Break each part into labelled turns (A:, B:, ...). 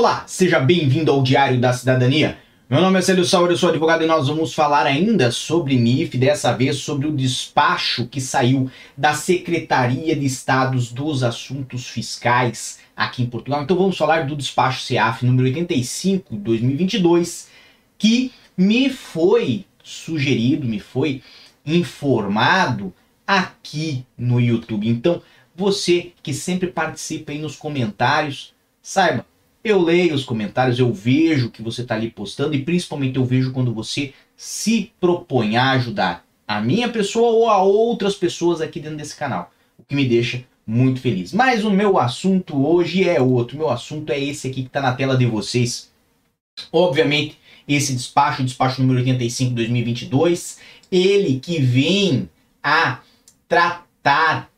A: Olá, seja bem-vindo ao Diário da Cidadania. Meu nome é Célio Sauer, eu sou advogado e nós vamos falar ainda sobre NIF, dessa vez sobre o despacho que saiu da Secretaria de Estados dos Assuntos Fiscais aqui em Portugal. Então vamos falar do despacho CEAF número 85 de 2022, que me foi sugerido, me foi informado aqui no YouTube. Então, você que sempre participa aí nos comentários, saiba, eu leio os comentários, eu vejo que você está ali postando e principalmente eu vejo quando você se propõe a ajudar a minha pessoa ou a outras pessoas aqui dentro desse canal, o que me deixa muito feliz. Mas o meu assunto hoje é outro, o meu assunto é esse aqui que está na tela de vocês. Obviamente, esse despacho, o despacho número 85 de 2022, ele que vem a tratar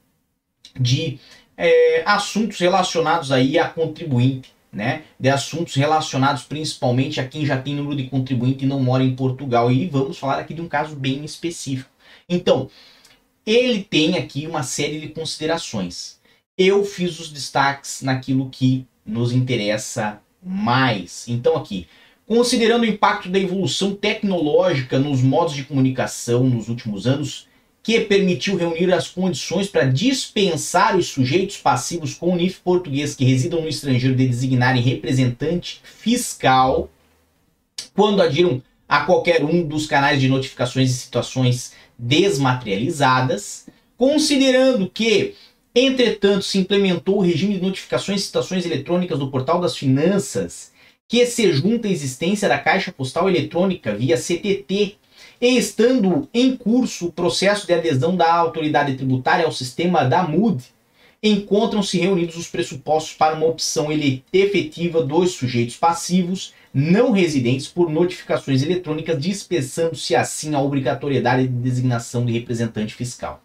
A: de é, assuntos relacionados aí a contribuinte, né? De assuntos relacionados principalmente a quem já tem número de contribuinte e não mora em Portugal. E vamos falar aqui de um caso bem específico. Então, ele tem aqui uma série de considerações. Eu fiz os destaques naquilo que nos interessa mais. Então, aqui, considerando o impacto da evolução tecnológica nos modos de comunicação nos últimos anos, que permitiu reunir as condições para dispensar os sujeitos passivos com o NIF português que residam no estrangeiro de designarem representante fiscal quando adiram a qualquer um dos canais de notificações e situações desmaterializadas, considerando que, entretanto, se implementou o regime de notificações e citações eletrônicas do Portal das Finanças, que se junta à existência da Caixa Postal Eletrônica via CTT e estando em curso o processo de adesão da autoridade tributária ao sistema da MUD, encontram-se reunidos os pressupostos para uma opção efetiva dos sujeitos passivos não residentes por notificações eletrônicas, dispensando-se assim a obrigatoriedade de designação de representante fiscal.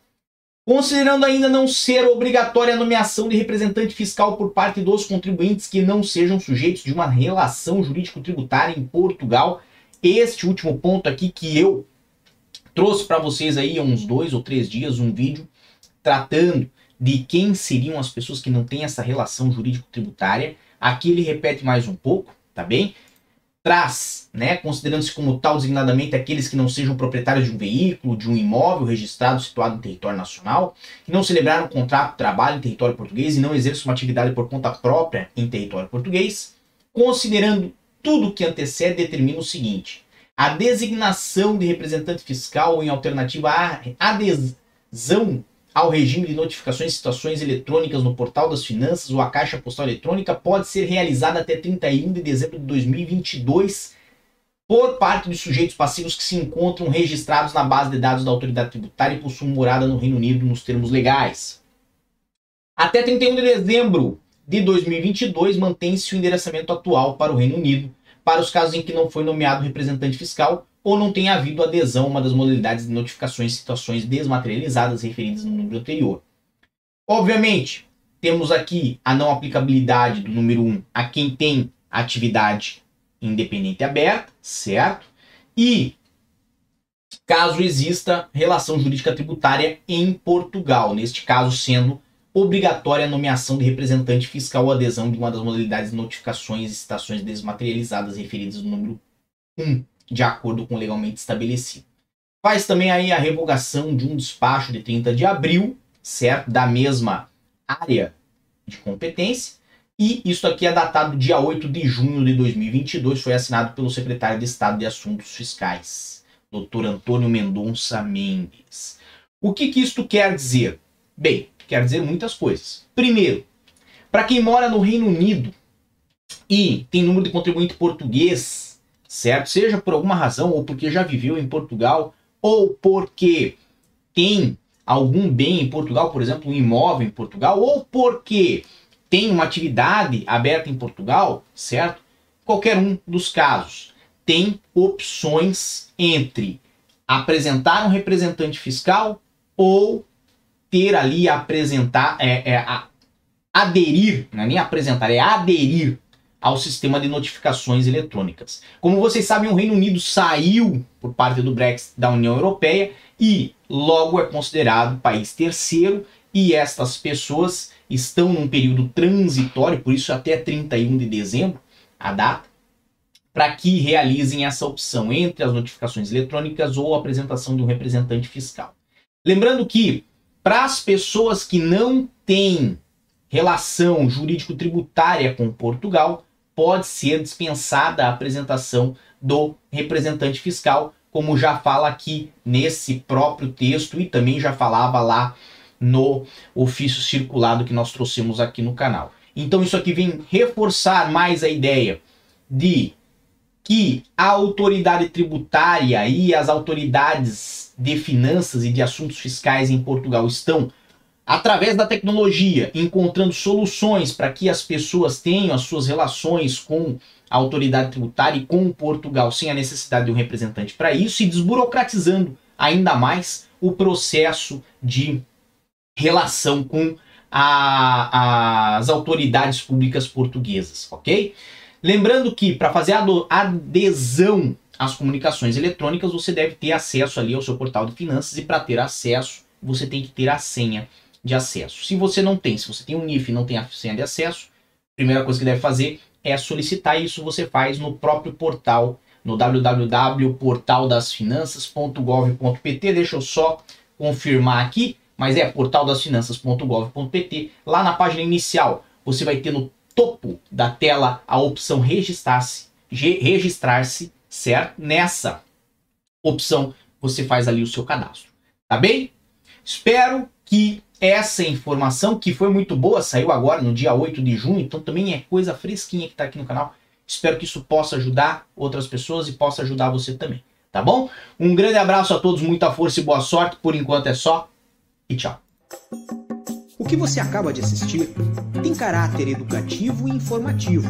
A: Considerando ainda não ser obrigatória a nomeação de representante fiscal por parte dos contribuintes que não sejam sujeitos de uma relação jurídico-tributária em Portugal, este último ponto aqui que eu trouxe para vocês aí há uns dois ou três dias um vídeo tratando de quem seriam as pessoas que não têm essa relação jurídico-tributária. Aqui ele repete mais um pouco, tá bem? Traz, né, considerando-se como tal designadamente aqueles que não sejam proprietários de um veículo, de um imóvel registrado situado em território nacional, que não celebraram um contrato de trabalho em território português e não exerçam uma atividade por conta própria em território português, considerando tudo que antecede determina o seguinte: a designação de representante fiscal em alternativa à adesão ao regime de notificações e situações eletrônicas no Portal das Finanças ou a Caixa Postal Eletrônica pode ser realizada até 31 de dezembro de 2022 por parte dos sujeitos passivos que se encontram registrados na base de dados da autoridade tributária e possuem morada no Reino Unido nos termos legais. Até 31 de dezembro de 2022 mantém-se o endereçamento atual para o Reino Unido, para os casos em que não foi nomeado representante fiscal ou não tenha havido adesão a uma das modalidades de notificações situações desmaterializadas referidas no número anterior. Obviamente, temos aqui a não aplicabilidade do número 1 a quem tem atividade independente aberta, certo? E caso exista relação jurídica tributária em Portugal, neste caso sendo obrigatória a nomeação de representante fiscal ou adesão de uma das modalidades de notificações e citações desmaterializadas referidas no número 1, de acordo com o legalmente estabelecido. Faz também aí a revogação de um despacho de 30 de abril, certo? Da mesma área de competência. E isso aqui é datado dia 8 de junho de 2022, foi assinado pelo secretário de Estado de Assuntos Fiscais, Dr. Antônio Mendonça Mendes. O que, que isto quer dizer? Bem, quer dizer muitas coisas. Primeiro, para quem mora no Reino Unido e tem número de contribuinte português, certo? Seja por alguma razão, ou porque já viveu em Portugal, ou porque tem algum bem em Portugal, por exemplo, um imóvel em Portugal, ou porque tem uma atividade aberta em Portugal, certo? Qualquer um dos casos tem opções entre apresentar um representante fiscal ou ter ali, apresentar, é, é, a, aderir, não é nem apresentar, é aderir ao sistema de notificações eletrônicas. Como vocês sabem, o Reino Unido saiu por parte do Brexit da União Europeia e logo é considerado país terceiro e estas pessoas estão num período transitório, por isso até 31 de dezembro, a data, para que realizem essa opção entre as notificações eletrônicas ou a apresentação de um representante fiscal. Lembrando que, para as pessoas que não têm relação jurídico-tributária com Portugal, pode ser dispensada a apresentação do representante fiscal, como já fala aqui nesse próprio texto e também já falava lá no ofício circulado que nós trouxemos aqui no canal. Então isso aqui vem reforçar mais a ideia de que a autoridade tributária e as autoridades de finanças e de assuntos fiscais em Portugal estão através da tecnologia, encontrando soluções para que as pessoas tenham as suas relações com a autoridade tributária e com Portugal sem a necessidade de um representante para isso e desburocratizando ainda mais o processo de relação com a, as autoridades públicas portuguesas, ok? Lembrando que para fazer a adesão às comunicações eletrônicas você deve ter acesso ali ao seu portal de finanças e para ter acesso você tem que ter a senha de acesso. Se você não tem, se você tem um NIF e não tem a senha de acesso, a primeira coisa que deve fazer é solicitar isso. Você faz no próprio portal, no www.portaldasfinanças.gov.pt. Deixa eu só confirmar aqui, mas é portaldasfinanças.gov.pt. Lá na página inicial, você vai ter no topo da tela a opção registrar-se, registrar-se, certo? Nessa opção você faz ali o seu cadastro. Tá bem? Espero que essa informação, que foi muito boa, saiu agora no dia 8 de junho, então também é coisa fresquinha que está aqui no canal. Espero que isso possa ajudar outras pessoas e possa ajudar você também, tá bom? Um grande abraço a todos, muita força e boa sorte. Por enquanto é só e tchau.
B: O que você acaba de assistir tem caráter educativo e informativo.